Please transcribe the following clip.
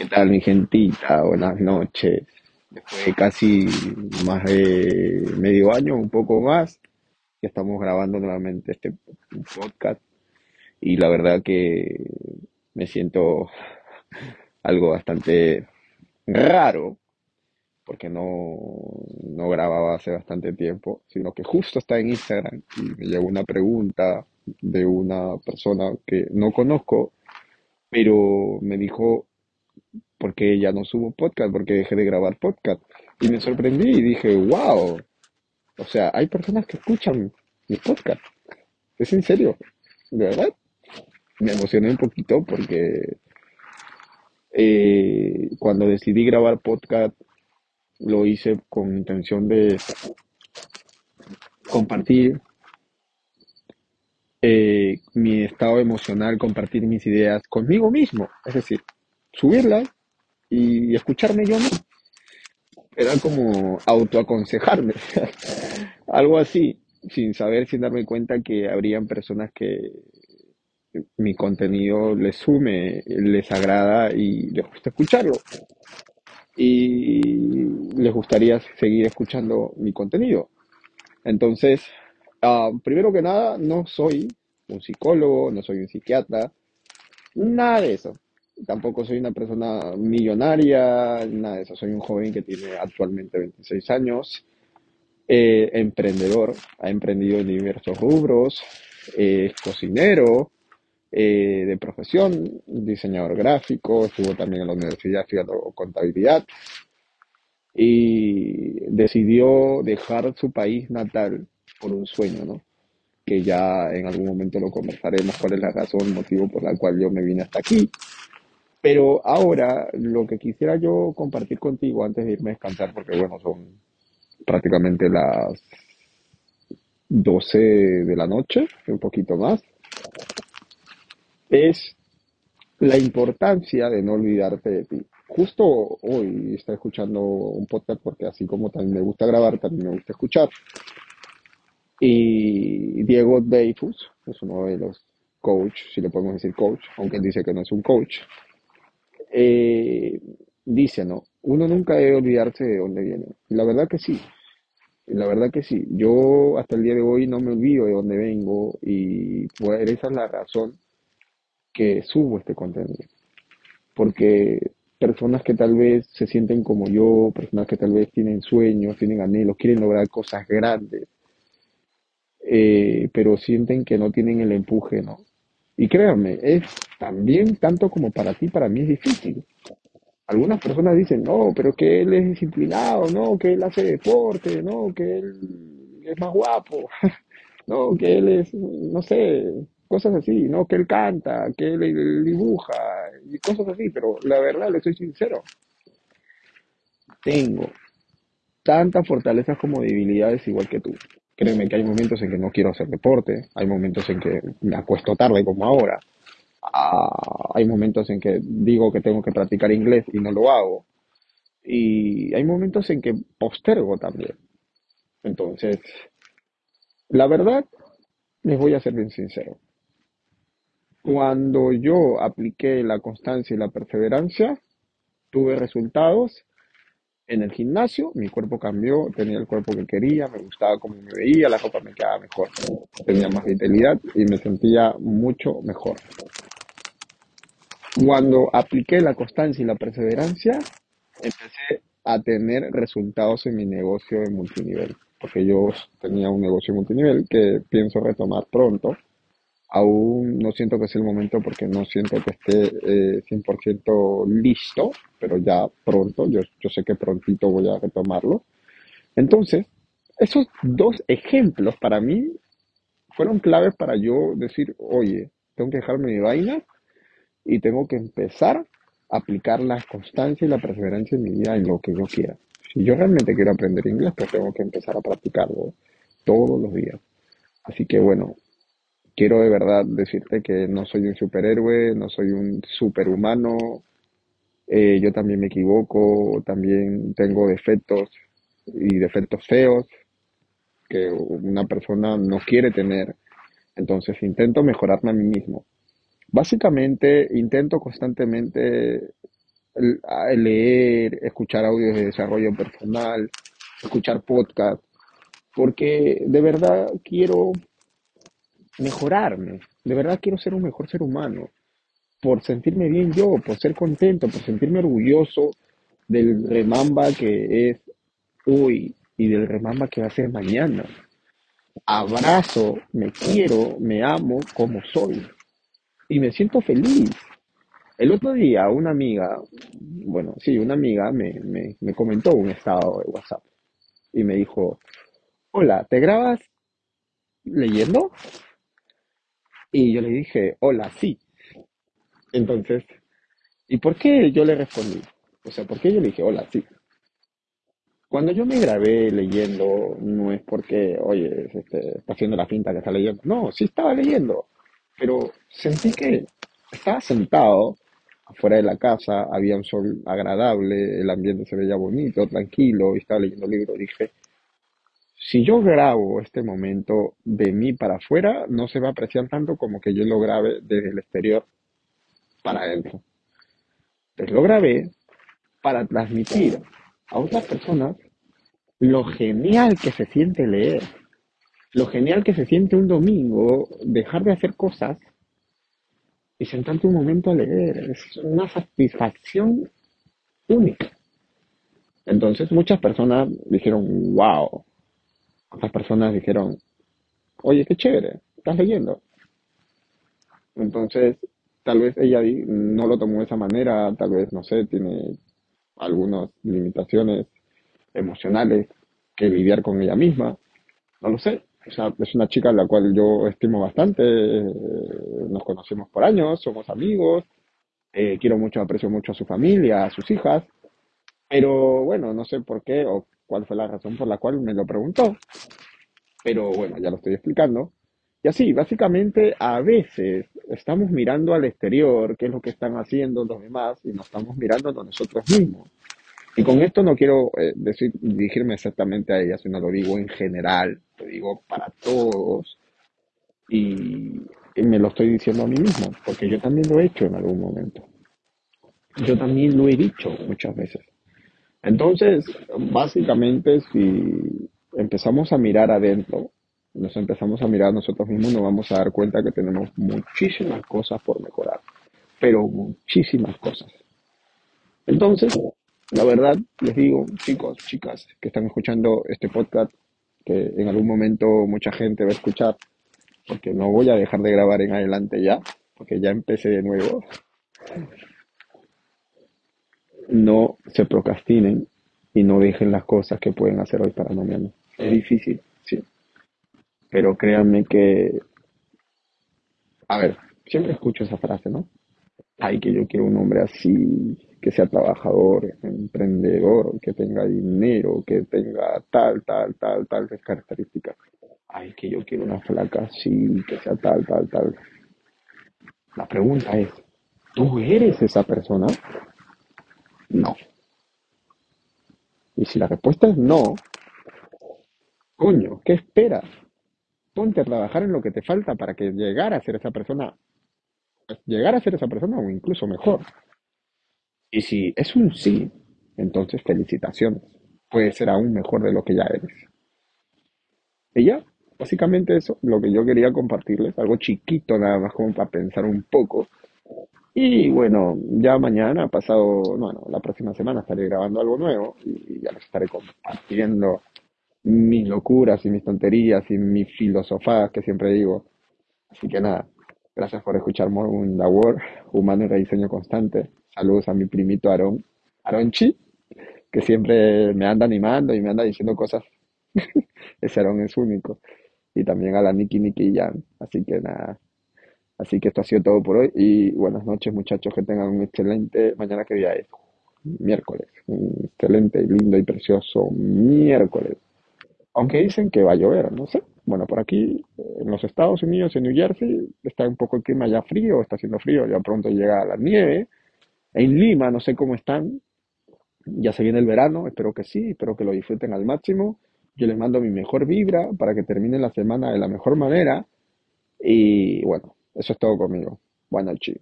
¿Qué tal, mi gentita? Buenas noches. Después de casi más de medio año, un poco más, ya estamos grabando nuevamente este podcast y la verdad que me siento algo bastante raro porque no, no grababa hace bastante tiempo, sino que justo está en Instagram y me llegó una pregunta de una persona que no conozco, pero me dijo porque ya no subo podcast, porque dejé de grabar podcast. Y me sorprendí y dije, wow, o sea, hay personas que escuchan mi podcast. ¿Es en serio? ¿De verdad? Me emocioné un poquito porque eh, cuando decidí grabar podcast lo hice con intención de compartir eh, mi estado emocional, compartir mis ideas conmigo mismo. Es decir, subirlas y escucharme yo mismo. Era como autoaconsejarme, algo así, sin saber, sin darme cuenta que habrían personas que mi contenido les sume, les agrada y les gusta escucharlo. Y les gustaría seguir escuchando mi contenido. Entonces, ah, primero que nada, no soy un psicólogo, no soy un psiquiatra, nada de eso tampoco soy una persona millonaria, nada de eso. Soy un joven que tiene actualmente 26 años, eh, emprendedor, ha emprendido en diversos rubros, es cocinero eh, de profesión, diseñador gráfico, estuvo también en la universidad estudiando contabilidad y decidió dejar su país natal por un sueño, ¿no? que ya en algún momento lo conversaremos, cuál es la razón, el motivo por la cual yo me vine hasta aquí. Pero ahora lo que quisiera yo compartir contigo antes de irme a descansar, porque bueno, son prácticamente las 12 de la noche, un poquito más, es la importancia de no olvidarte de ti. Justo hoy estoy escuchando un podcast porque así como también me gusta grabar, también me gusta escuchar. Y Diego Dreyfus es uno de los coach, si le podemos decir coach, aunque él dice que no es un coach, eh, dice, ¿no? Uno nunca debe olvidarse de dónde viene. la verdad que sí. la verdad que sí. Yo hasta el día de hoy no me olvido de dónde vengo y pues, esa es la razón que subo este contenido. Porque personas que tal vez se sienten como yo, personas que tal vez tienen sueños, tienen anhelos, quieren lograr cosas grandes, eh, pero sienten que no tienen el empuje, ¿no? Y créanme, es también tanto como para ti, para mí es difícil. Algunas personas dicen, no, pero que él es disciplinado, no, que él hace deporte, no, que él es más guapo, no, que él es, no sé, cosas así, no, que él canta, que él, dibuja y cosas así, pero la verdad, le soy sincero, tengo tantas fortalezas como debilidades igual que tú. Créeme que hay momentos en que no quiero hacer deporte, hay momentos en que me acuesto tarde como ahora, ah, hay momentos en que digo que tengo que practicar inglés y no lo hago, y hay momentos en que postergo también. Entonces, la verdad, les voy a ser bien sincero. Cuando yo apliqué la constancia y la perseverancia, tuve resultados en el gimnasio, mi cuerpo cambió, tenía el cuerpo que quería, me gustaba cómo me veía, la ropa me quedaba mejor, tenía más vitalidad y me sentía mucho mejor. Cuando apliqué la constancia y la perseverancia, empecé a tener resultados en mi negocio de multinivel, porque yo tenía un negocio multinivel que pienso retomar pronto Aún no siento que sea el momento porque no siento que esté eh, 100% listo, pero ya pronto, yo, yo sé que prontito voy a retomarlo. Entonces, esos dos ejemplos para mí fueron claves para yo decir, oye, tengo que dejarme mi vaina y tengo que empezar a aplicar la constancia y la perseverancia en mi vida en lo que yo quiera. Si yo realmente quiero aprender inglés, pues tengo que empezar a practicarlo todos los días. Así que bueno, quiero de verdad decirte que no soy un superhéroe, no soy un superhumano, eh, yo también me equivoco, también tengo defectos y defectos feos que una persona no quiere tener. Entonces intento mejorarme a mí mismo. Básicamente intento constantemente leer, escuchar audios de desarrollo personal, escuchar podcasts, porque de verdad quiero mejorarme, de verdad quiero ser un mejor ser humano, por sentirme bien yo, por ser contento, por sentirme orgulloso del remamba que es hoy y del remamba que va a ser mañana. Abrazo, me quiero, me amo como soy y me siento feliz. El otro día una amiga, bueno, sí, una amiga me, me, me comentó un estado de WhatsApp y me dijo, hola, ¿te grabas leyendo? Y yo le dije, hola, sí. Entonces, ¿y por qué yo le respondí? O sea, ¿por qué yo le dije, hola, sí? Cuando yo me grabé leyendo, no es porque, oye, este, está haciendo la finta que está leyendo. No, sí estaba leyendo, pero sentí que estaba sentado afuera de la casa, había un sol agradable, el ambiente se veía bonito, tranquilo, y estaba leyendo el libro. Dije, si yo grabo este momento de mí para afuera, no se va a apreciar tanto como que yo lo grabe desde el exterior para adentro. Entonces lo grabé para transmitir a otras personas lo genial que se siente leer, lo genial que se siente un domingo dejar de hacer cosas y sentarte un momento a leer. Es una satisfacción única. Entonces muchas personas dijeron, wow. Otras personas dijeron, oye, qué chévere, estás leyendo. Entonces, tal vez ella no lo tomó de esa manera, tal vez, no sé, tiene algunas limitaciones emocionales que lidiar con ella misma, no lo sé. O es una chica a la cual yo estimo bastante, nos conocemos por años, somos amigos, eh, quiero mucho, aprecio mucho a su familia, a sus hijas, pero bueno, no sé por qué o cuál fue la razón por la cual me lo preguntó, pero bueno, ya lo estoy explicando. Y así, básicamente, a veces estamos mirando al exterior, qué es lo que están haciendo los demás, y nos estamos mirando a nosotros mismos. Y con esto no quiero eh, decir, dirigirme exactamente a ella, sino lo digo en general, lo digo para todos. Y, y me lo estoy diciendo a mí mismo, porque yo también lo he hecho en algún momento. Yo también lo he dicho muchas veces. Entonces, básicamente, si empezamos a mirar adentro, nos empezamos a mirar nosotros mismos, nos vamos a dar cuenta que tenemos muchísimas cosas por mejorar, pero muchísimas cosas. Entonces, la verdad, les digo, chicos, chicas, que están escuchando este podcast, que en algún momento mucha gente va a escuchar, porque no voy a dejar de grabar en adelante ya, porque ya empecé de nuevo. No se procrastinen y no dejen las cosas que pueden hacer hoy para mañana. Es difícil, sí. Pero créanme que, a ver, siempre escucho esa frase, ¿no? Ay, que yo quiero un hombre así, que sea trabajador, emprendedor, que tenga dinero, que tenga tal, tal, tal, tal características. Ay, que yo quiero una flaca así, que sea tal, tal, tal. La pregunta es, ¿tú eres esa persona? No. Y si la respuesta es no, coño, ¿qué esperas? Ponte a trabajar en lo que te falta para que llegar a ser esa persona, llegar a ser esa persona o incluso mejor. Y si es un sí, entonces felicitaciones. Puede ser aún mejor de lo que ya eres. Y ya, básicamente eso, lo que yo quería compartirles, algo chiquito nada más como para pensar un poco. Y bueno, ya mañana, pasado, bueno, la próxima semana estaré grabando algo nuevo y ya les estaré compartiendo mis locuras y mis tonterías y mis filosofadas que siempre digo. Así que nada, gracias por escuchar the World, Humano y Rediseño Constante. Saludos a mi primito Aaron, Aronchi, que siempre me anda animando y me anda diciendo cosas. Ese Aaron es único. Y también a la Niki Niki Jan. Así que nada. Así que esto ha sido todo por hoy. Y buenas noches, muchachos. Que tengan un excelente. Mañana, que día es? Miércoles. Un excelente, lindo y precioso miércoles. Aunque dicen que va a llover, no sé. Bueno, por aquí, en los Estados Unidos, en New Jersey, está un poco el clima ya frío, está haciendo frío, ya pronto llega la nieve. En Lima, no sé cómo están. Ya se viene el verano, espero que sí, espero que lo disfruten al máximo. Yo les mando mi mejor vibra para que terminen la semana de la mejor manera. Y bueno, eso es todo conmigo. Buenas noches.